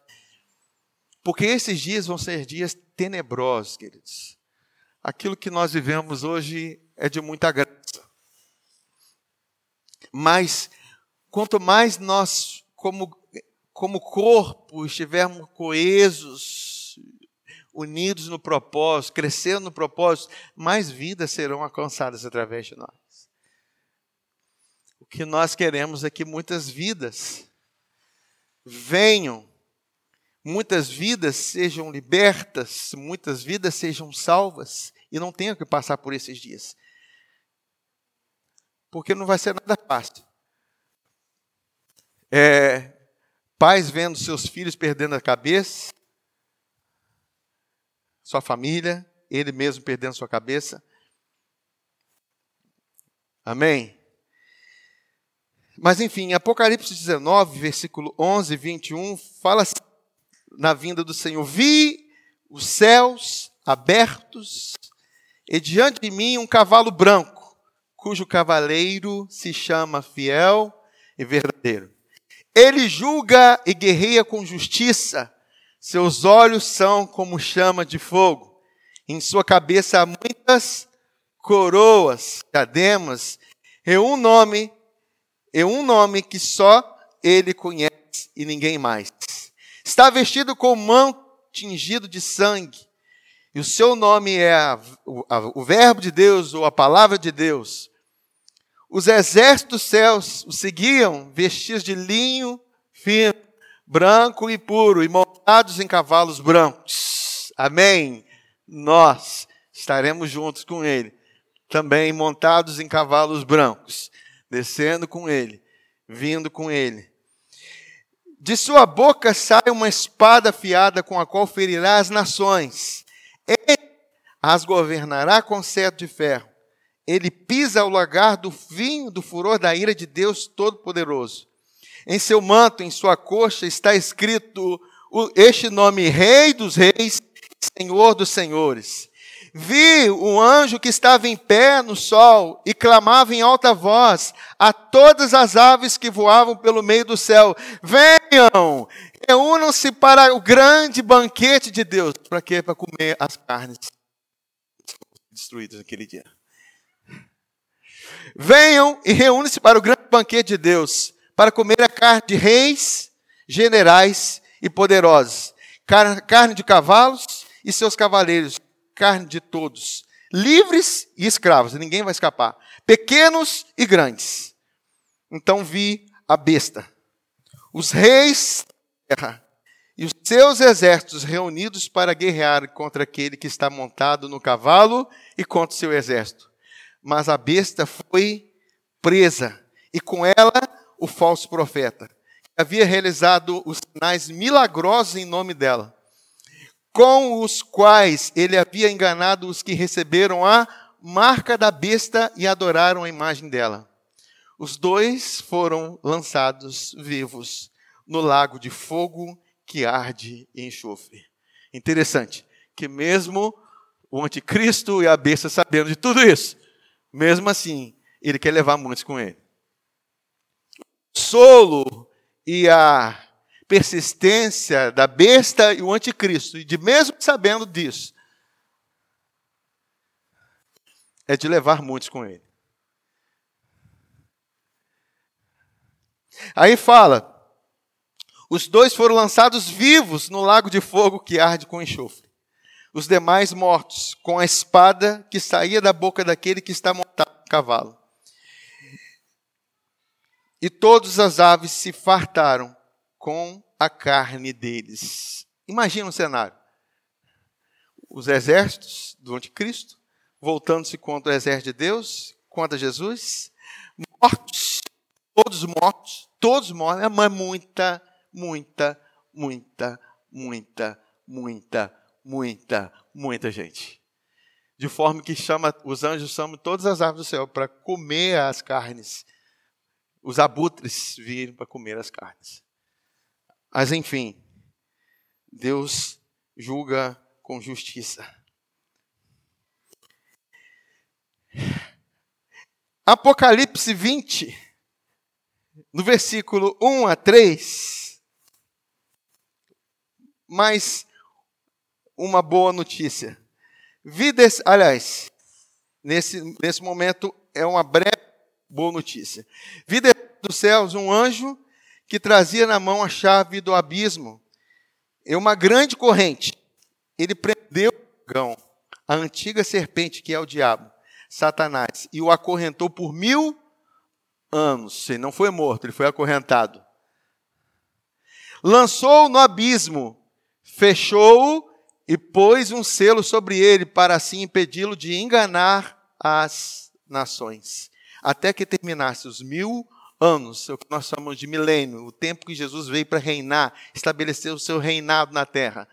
Porque esses dias vão ser dias tenebrosos, queridos. Aquilo que nós vivemos hoje é de muita graça. Mas quanto mais nós, como como corpo, estivermos coesos, unidos no propósito, crescendo no propósito, mais vidas serão alcançadas através de nós. Que nós queremos é que muitas vidas venham, muitas vidas sejam libertas, muitas vidas sejam salvas e não tenham que passar por esses dias. Porque não vai ser nada fácil. É, Pais vendo seus filhos perdendo a cabeça, sua família, ele mesmo perdendo sua cabeça. Amém? Mas enfim, Apocalipse 19, versículo 11 e 21, fala na vinda do Senhor: Vi os céus abertos e diante de mim um cavalo branco, cujo cavaleiro se chama Fiel e Verdadeiro. Ele julga e guerreia com justiça. Seus olhos são como chama de fogo. Em sua cabeça há muitas coroas, diademas, e um nome, e um nome que só ele conhece e ninguém mais. Está vestido com mão tingido de sangue. E o seu nome é a, o, a, o Verbo de Deus ou a Palavra de Deus. Os exércitos dos céus o seguiam, vestidos de linho fino, branco e puro, e montados em cavalos brancos. Amém? Nós estaremos juntos com ele, também montados em cavalos brancos, descendo com ele, vindo com ele. De sua boca sai uma espada afiada com a qual ferirá as nações. Ele as governará com cetro de ferro ele pisa o lagar do vinho do furor da ira de Deus Todo-Poderoso. Em seu manto, em sua coxa, está escrito este nome: Rei dos Reis, Senhor dos Senhores. Vi o anjo que estava em pé no sol e clamava em alta voz a todas as aves que voavam pelo meio do céu: Venham, reúnam-se para o grande banquete de Deus. Para quê? Para comer as carnes destruídas naquele dia. Venham e reúnem-se para o grande banquete de Deus, para comer a carne de reis, generais e poderosos, carne de cavalos e seus cavaleiros, carne de todos, livres e escravos, ninguém vai escapar, pequenos e grandes. Então vi a besta, os reis da terra e os seus exércitos reunidos para guerrear contra aquele que está montado no cavalo e contra o seu exército mas a besta foi presa, e com ela o falso profeta, que havia realizado os sinais milagrosos em nome dela, com os quais ele havia enganado os que receberam a marca da besta e adoraram a imagem dela. Os dois foram lançados vivos no lago de fogo que arde e enxofre. Interessante que mesmo o anticristo e a besta sabendo de tudo isso, mesmo assim, ele quer levar muitos com ele. Solo e a persistência da besta e o anticristo, e de mesmo sabendo disso, é de levar muitos com ele. Aí fala: os dois foram lançados vivos no lago de fogo que arde com enxofre. os demais mortos, com a espada que saía da boca daquele que está montado no cavalo. E todas as aves se fartaram com a carne deles. Imagina um cenário. Os exércitos do anticristo, voltando-se contra o exército de Deus, contra Jesus, mortos, todos mortos, todos mortos, mas muita, muita, muita, muita, muita, muita, muita gente. De forma que chama, os anjos chamam todas as aves do céu para comer as carnes. Os abutres viram para comer as carnes. Mas enfim, Deus julga com justiça. Apocalipse 20, no versículo 1 a 3. Mas uma boa notícia. Vida, aliás, nesse, nesse momento é uma breve boa notícia. Vida dos céus, um anjo que trazia na mão a chave do abismo e uma grande corrente. Ele prendeu o dragão, a antiga serpente que é o diabo, Satanás, e o acorrentou por mil anos. Ele não foi morto, ele foi acorrentado. Lançou-o no abismo, fechou-o e pôs um selo sobre ele para assim impedi-lo de enganar as nações, até que terminasse os mil anos, o que nós chamamos de milênio, o tempo que Jesus veio para reinar, estabelecer o seu reinado na terra.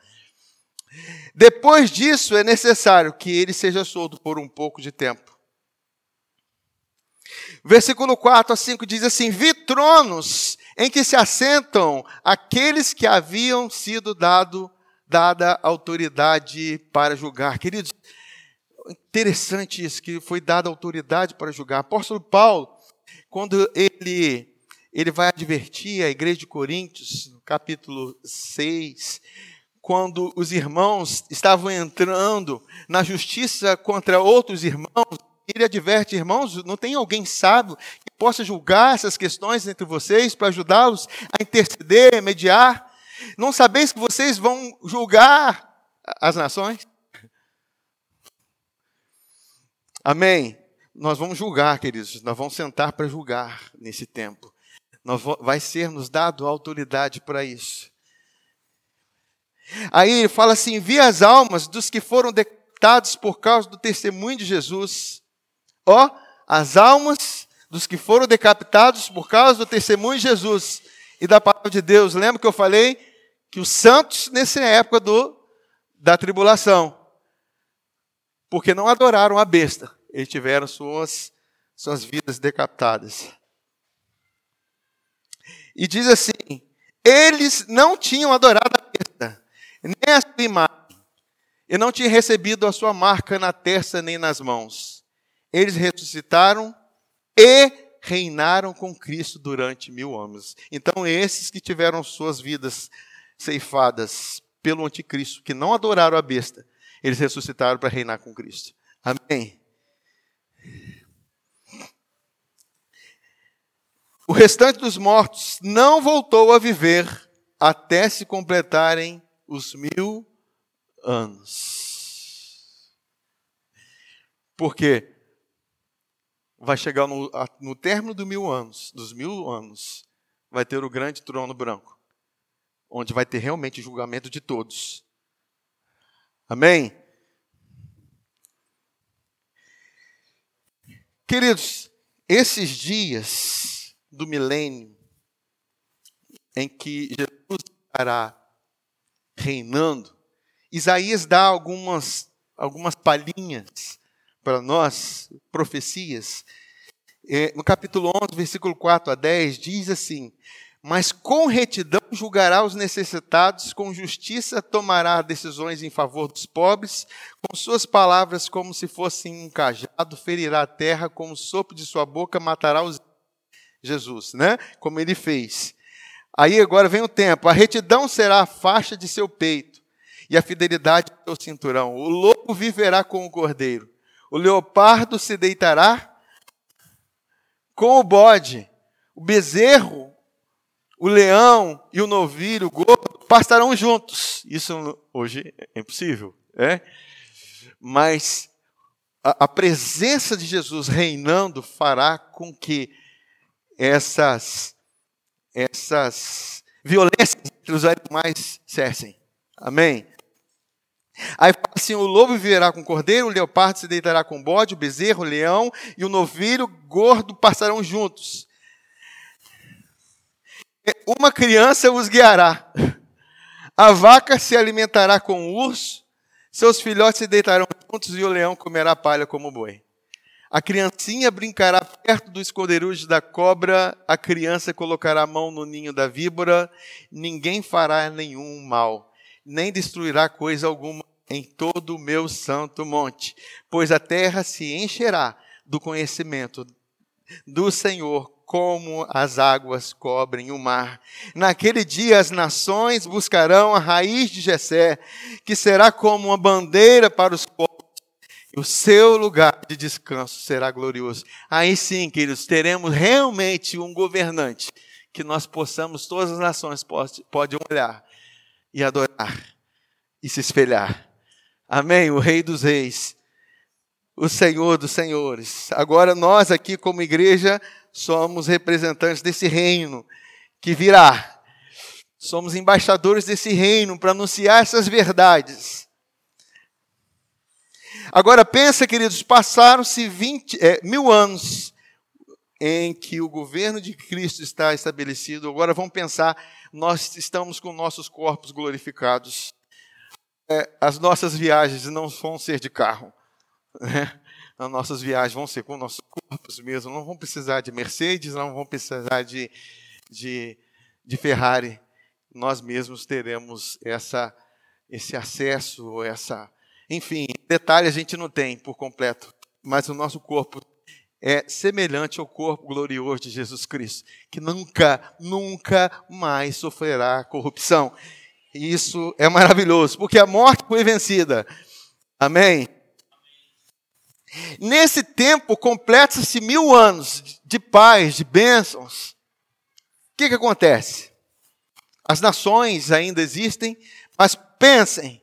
Depois disso, é necessário que ele seja solto por um pouco de tempo. Versículo 4 a 5 diz assim: Vi tronos em que se assentam aqueles que haviam sido dado dada autoridade para julgar. Queridos, interessante isso, que foi dada autoridade para julgar. Apóstolo Paulo, quando ele, ele vai advertir a igreja de Coríntios, no capítulo 6, quando os irmãos estavam entrando na justiça contra outros irmãos, ele adverte, irmãos, não tem alguém sábio que possa julgar essas questões entre vocês para ajudá-los a interceder, mediar? Não sabeis que vocês vão julgar as nações? Amém. Nós vamos julgar, queridos. Nós vamos sentar para julgar nesse tempo. Nós, vai ser nos dado autoridade para isso. Aí ele fala assim: vi as almas dos que foram decapitados por causa do testemunho de Jesus. Ó, as almas dos que foram decapitados por causa do testemunho de Jesus e da palavra de Deus. Lembra que eu falei que os santos, nessa época do, da tribulação, porque não adoraram a besta, eles tiveram suas, suas vidas decapitadas. E diz assim: eles não tinham adorado a besta, nem a sua imagem, e não tinham recebido a sua marca na testa nem nas mãos. Eles ressuscitaram e reinaram com Cristo durante mil anos. Então, esses que tiveram suas vidas ceifadas pelo anticristo, que não adoraram a besta, eles ressuscitaram para reinar com Cristo. Amém? O restante dos mortos não voltou a viver até se completarem os mil anos. Porque vai chegar no, no término dos mil anos, dos mil anos, vai ter o grande trono branco onde vai ter realmente julgamento de todos. Amém? Queridos, esses dias do milênio, em que Jesus estará reinando, Isaías dá algumas, algumas palhinhas para nós, profecias. É, no capítulo 11, versículo 4 a 10, diz assim: mas com retidão julgará os necessitados, com justiça tomará decisões em favor dos pobres, com suas palavras como se fossem um cajado, ferirá a terra, com o sopro de sua boca matará os Jesus, né? Como ele fez. Aí agora vem o tempo. A retidão será a faixa de seu peito e a fidelidade do seu cinturão. O lobo viverá com o cordeiro. O leopardo se deitará com o bode. O bezerro o leão e o novilho, o gordo, pastarão juntos. Isso hoje é impossível. É? Mas a, a presença de Jesus reinando fará com que essas, essas violências entre os animais cessem. Amém? Aí fala assim: o lobo viverá com o cordeiro, o leopardo se deitará com o bode, o bezerro, o leão e o novilho gordo passarão juntos. Uma criança os guiará. A vaca se alimentará com o urso, seus filhotes se deitarão juntos e o leão comerá palha como boi. A criancinha brincará perto do esconderijo da cobra, a criança colocará a mão no ninho da víbora, ninguém fará nenhum mal, nem destruirá coisa alguma em todo o meu santo monte, pois a terra se encherá do conhecimento do Senhor, como as águas cobrem o mar. Naquele dia as nações buscarão a raiz de Jessé, que será como uma bandeira para os povos, e o seu lugar de descanso será glorioso. Aí sim, queridos, teremos realmente um governante que nós possamos, todas as nações podem olhar e adorar e se espelhar Amém? O Rei dos Reis, o Senhor dos Senhores. Agora nós aqui, como igreja, somos representantes desse reino que virá. Somos embaixadores desse reino para anunciar essas verdades. Agora pensa, queridos, passaram-se é, mil anos em que o governo de Cristo está estabelecido. Agora vamos pensar, nós estamos com nossos corpos glorificados é, as nossas viagens não vão ser de carro. Né? As nossas viagens vão ser com nossos corpos mesmo. Não vão precisar de Mercedes, não vão precisar de, de, de Ferrari. Nós mesmos teremos essa, esse acesso, essa. Enfim, detalhe a gente não tem por completo, mas o nosso corpo é semelhante ao corpo glorioso de Jesus Cristo, que nunca, nunca mais sofrerá corrupção. E isso é maravilhoso, porque a morte foi vencida. Amém? Nesse tempo, completa-se mil anos de paz, de bênçãos. O que, que acontece? As nações ainda existem, mas pensem: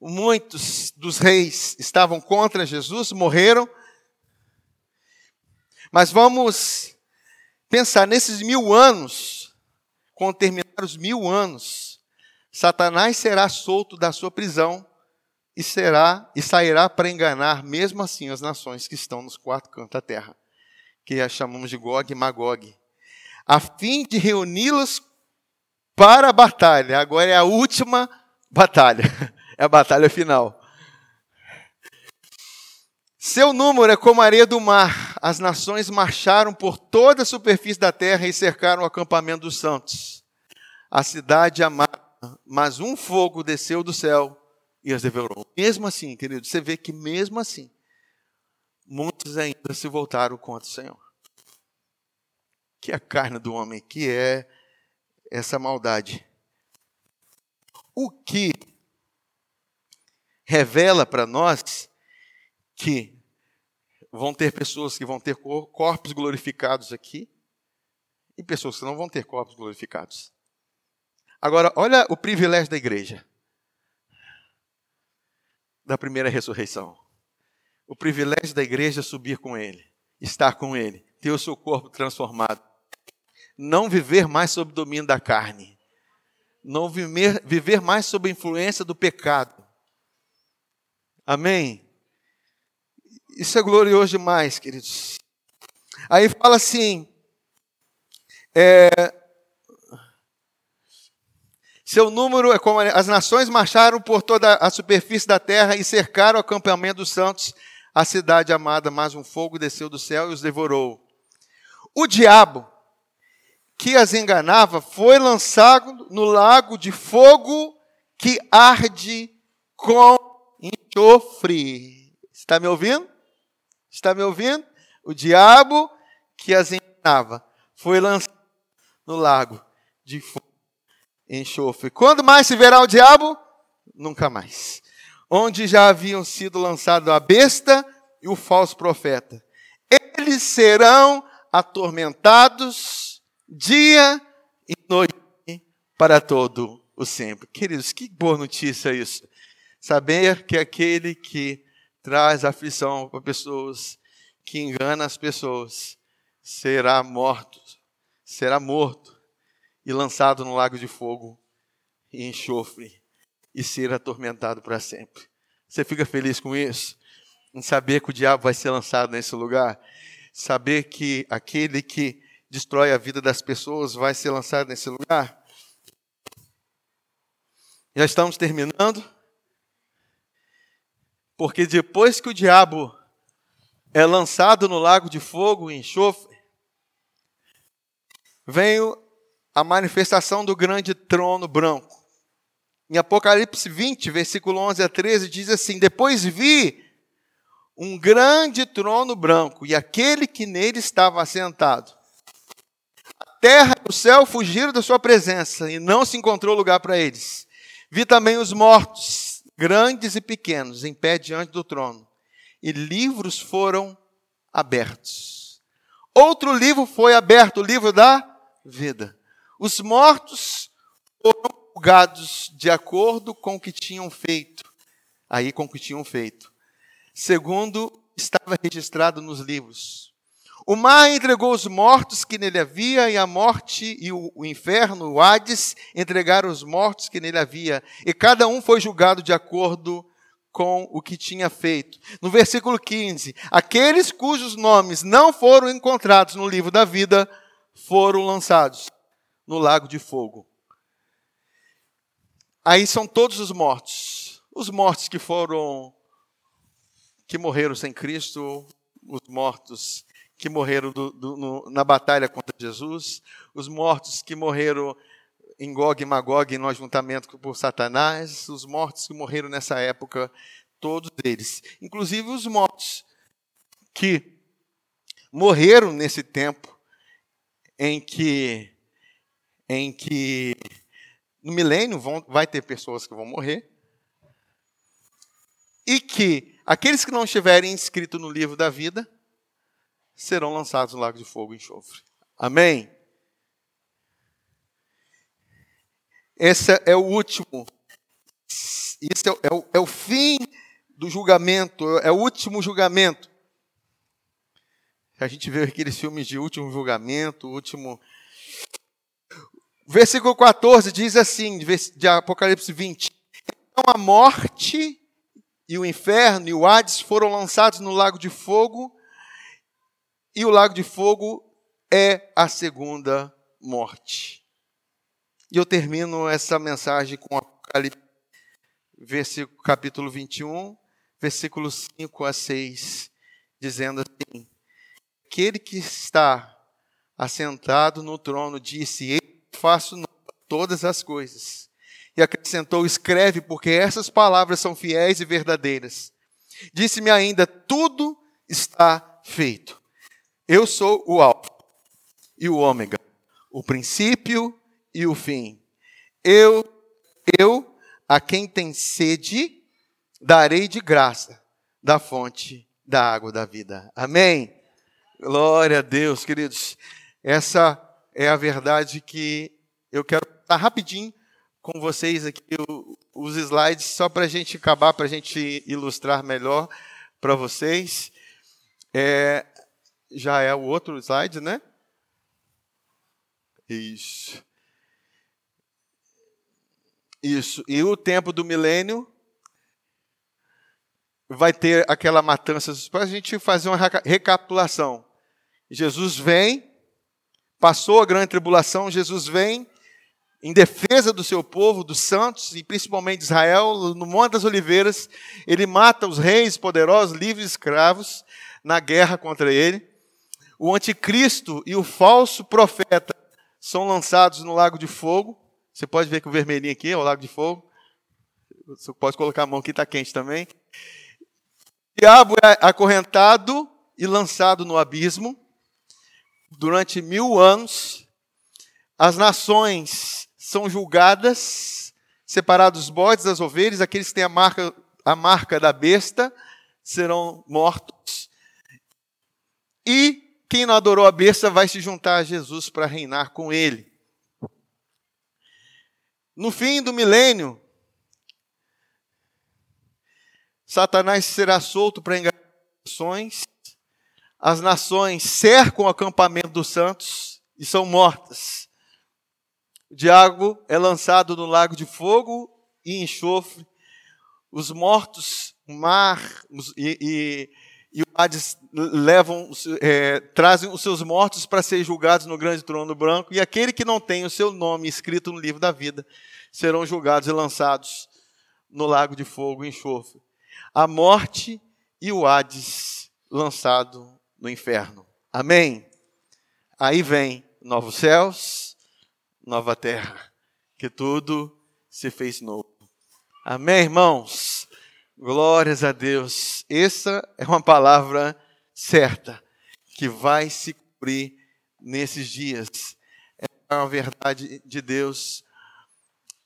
muitos dos reis estavam contra Jesus, morreram. Mas vamos pensar nesses mil anos, quando terminar os mil anos, Satanás será solto da sua prisão e será e sairá para enganar mesmo assim as nações que estão nos quatro cantos da terra, que a chamamos de Gog e Magog, a fim de reuni-las para a batalha. Agora é a última batalha, [laughs] é a batalha final. Seu número é como a areia do mar. As nações marcharam por toda a superfície da terra e cercaram o acampamento dos santos. A cidade amada mas um fogo desceu do céu e as devorou. Mesmo assim, querido, você vê que mesmo assim, muitos ainda se voltaram contra o Senhor. Que é a carne do homem, que é essa maldade. O que revela para nós que vão ter pessoas que vão ter corpos glorificados aqui e pessoas que não vão ter corpos glorificados. Agora, olha o privilégio da igreja. Da primeira ressurreição. O privilégio da igreja é subir com ele, estar com ele, ter o seu corpo transformado. Não viver mais sob o domínio da carne. Não viver, viver mais sob a influência do pecado. Amém? Isso é glorioso demais, queridos. Aí fala assim: é, seu número é como as nações marcharam por toda a superfície da terra e cercaram o acampamento dos santos, a cidade amada, mas um fogo desceu do céu e os devorou. O diabo que as enganava foi lançado no lago de fogo que arde com enxofre. Está me ouvindo? Está me ouvindo? O diabo que as enganava foi lançado no lago de fogo enxofre. Quando mais se verá o diabo? Nunca mais. Onde já haviam sido lançados a besta e o falso profeta. Eles serão atormentados dia e noite para todo o sempre. Queridos, que boa notícia isso. Saber que aquele que traz aflição para pessoas, que engana as pessoas, será morto, será morto e lançado no lago de fogo e enxofre e ser atormentado para sempre. Você fica feliz com isso? Em saber que o diabo vai ser lançado nesse lugar? Saber que aquele que destrói a vida das pessoas vai ser lançado nesse lugar? Já estamos terminando. Porque depois que o diabo é lançado no lago de fogo e enxofre, vem a manifestação do grande trono branco. Em Apocalipse 20, versículo 11 a 13, diz assim: Depois vi um grande trono branco e aquele que nele estava assentado. A terra e o céu fugiram da sua presença e não se encontrou lugar para eles. Vi também os mortos, grandes e pequenos, em pé diante do trono, e livros foram abertos. Outro livro foi aberto, o livro da vida. Os mortos foram julgados de acordo com o que tinham feito. Aí com o que tinham feito. Segundo estava registrado nos livros. O mar entregou os mortos que nele havia, e a morte e o, o inferno, o Hades, entregaram os mortos que nele havia. E cada um foi julgado de acordo com o que tinha feito. No versículo 15: Aqueles cujos nomes não foram encontrados no livro da vida foram lançados no lago de fogo. Aí são todos os mortos. Os mortos que foram, que morreram sem Cristo, os mortos que morreram do, do, no, na batalha contra Jesus, os mortos que morreram em Gog e Magog no ajuntamento por Satanás, os mortos que morreram nessa época, todos eles, inclusive os mortos que morreram nesse tempo em que em que no milênio vão, vai ter pessoas que vão morrer. E que aqueles que não estiverem inscritos no livro da vida serão lançados no lago de fogo e enxofre. Amém? Esse é o último. Isso é, é, o, é o fim do julgamento, é o último julgamento. A gente vê aqueles filmes de último julgamento, último Versículo 14 diz assim, de Apocalipse 20: Então a morte e o inferno e o Hades foram lançados no lago de fogo, e o lago de fogo é a segunda morte. E eu termino essa mensagem com Apocalipse, versículo, capítulo 21, versículos 5 a 6, dizendo assim: Aquele que está assentado no trono disse: faço todas as coisas. E acrescentou: Escreve, porque essas palavras são fiéis e verdadeiras. Disse-me ainda: Tudo está feito. Eu sou o Alfa e o Ômega, o princípio e o fim. Eu, eu, a quem tem sede, darei de graça da fonte da água da vida. Amém? Glória a Deus, queridos. Essa é a verdade que eu quero estar rapidinho com vocês aqui os slides, só para a gente acabar, para a gente ilustrar melhor para vocês. É, já é o outro slide, né? Isso. Isso. E o tempo do milênio vai ter aquela matança. Para a gente fazer uma recapitulação. Jesus vem, Passou a grande tribulação, Jesus vem em defesa do seu povo, dos santos e principalmente de Israel, no Monte das Oliveiras, ele mata os reis poderosos, livres escravos, na guerra contra ele. O anticristo e o falso profeta são lançados no lago de fogo. Você pode ver que o vermelhinho aqui é o lago de fogo. Você pode colocar a mão aqui, está quente também. O diabo é acorrentado e lançado no abismo durante mil anos, as nações são julgadas, separados os bodes das ovelhas, aqueles que têm a marca, a marca da besta serão mortos. E quem não adorou a besta vai se juntar a Jesus para reinar com ele. No fim do milênio, Satanás será solto para enganar nações, as nações cercam o acampamento dos santos e são mortas. O diabo é lançado no lago de fogo e enxofre. Os mortos, o mar e, e, e o Hades levam, é, trazem os seus mortos para ser julgados no grande trono branco, e aquele que não tem o seu nome escrito no livro da vida serão julgados e lançados no lago de fogo e enxofre. A morte e o Hades lançado no inferno. Amém? Aí vem novos céus, nova terra, que tudo se fez novo. Amém, irmãos? Glórias a Deus. Essa é uma palavra certa que vai se cumprir nesses dias. É uma verdade de Deus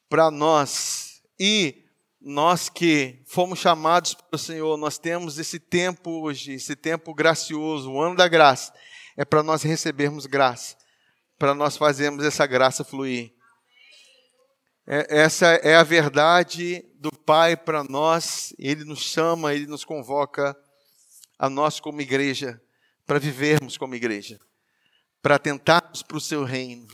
para nós. E nós que fomos chamados pelo Senhor, nós temos esse tempo hoje, esse tempo gracioso, o ano da graça, é para nós recebermos graça, para nós fazermos essa graça fluir. É, essa é a verdade do Pai para nós, Ele nos chama, Ele nos convoca a nós como igreja, para vivermos como igreja, para tentarmos para o seu reino.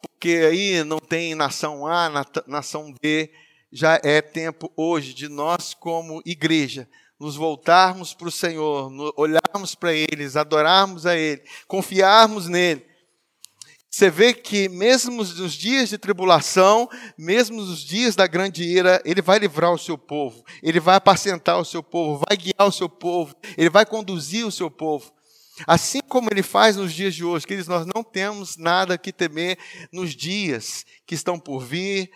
Porque aí não tem nação A, nação B, já é tempo hoje de nós, como igreja, nos voltarmos para o Senhor, olharmos para eles, adorarmos a Ele, confiarmos nele. Você vê que, mesmo nos dias de tribulação, mesmo nos dias da grande ira, Ele vai livrar o seu povo, Ele vai apacentar o seu povo, vai guiar o seu povo, Ele vai conduzir o seu povo. Assim como Ele faz nos dias de hoje, queridos, nós não temos nada que temer nos dias que estão por vir,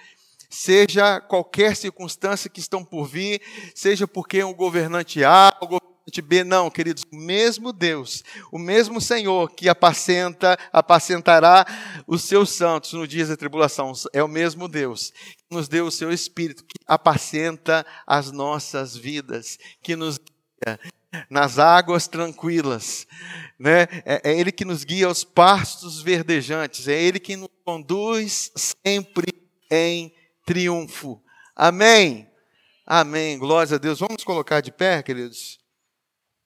seja qualquer circunstância que estão por vir, seja porque um governante A, o governante B, não, queridos, o mesmo Deus, o mesmo Senhor que apacenta, apacentará os seus santos no dia da tribulação, é o mesmo Deus que nos deu o seu Espírito, que apacenta as nossas vidas, que nos guia nas águas tranquilas, né? É, é Ele que nos guia aos pastos verdejantes, é Ele que nos conduz sempre em triunfo. Amém. Amém. Glórias a Deus. Vamos colocar de pé, queridos.